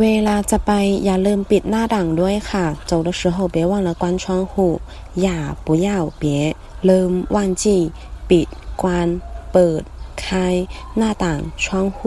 เวลาจะไปอย่าลืมปิดหน้าต่างด้วยค่ะ走的时候别忘了关窗户อย่า不要别ลืม忘记ปิด关เปิด开หน้าต่าง窗户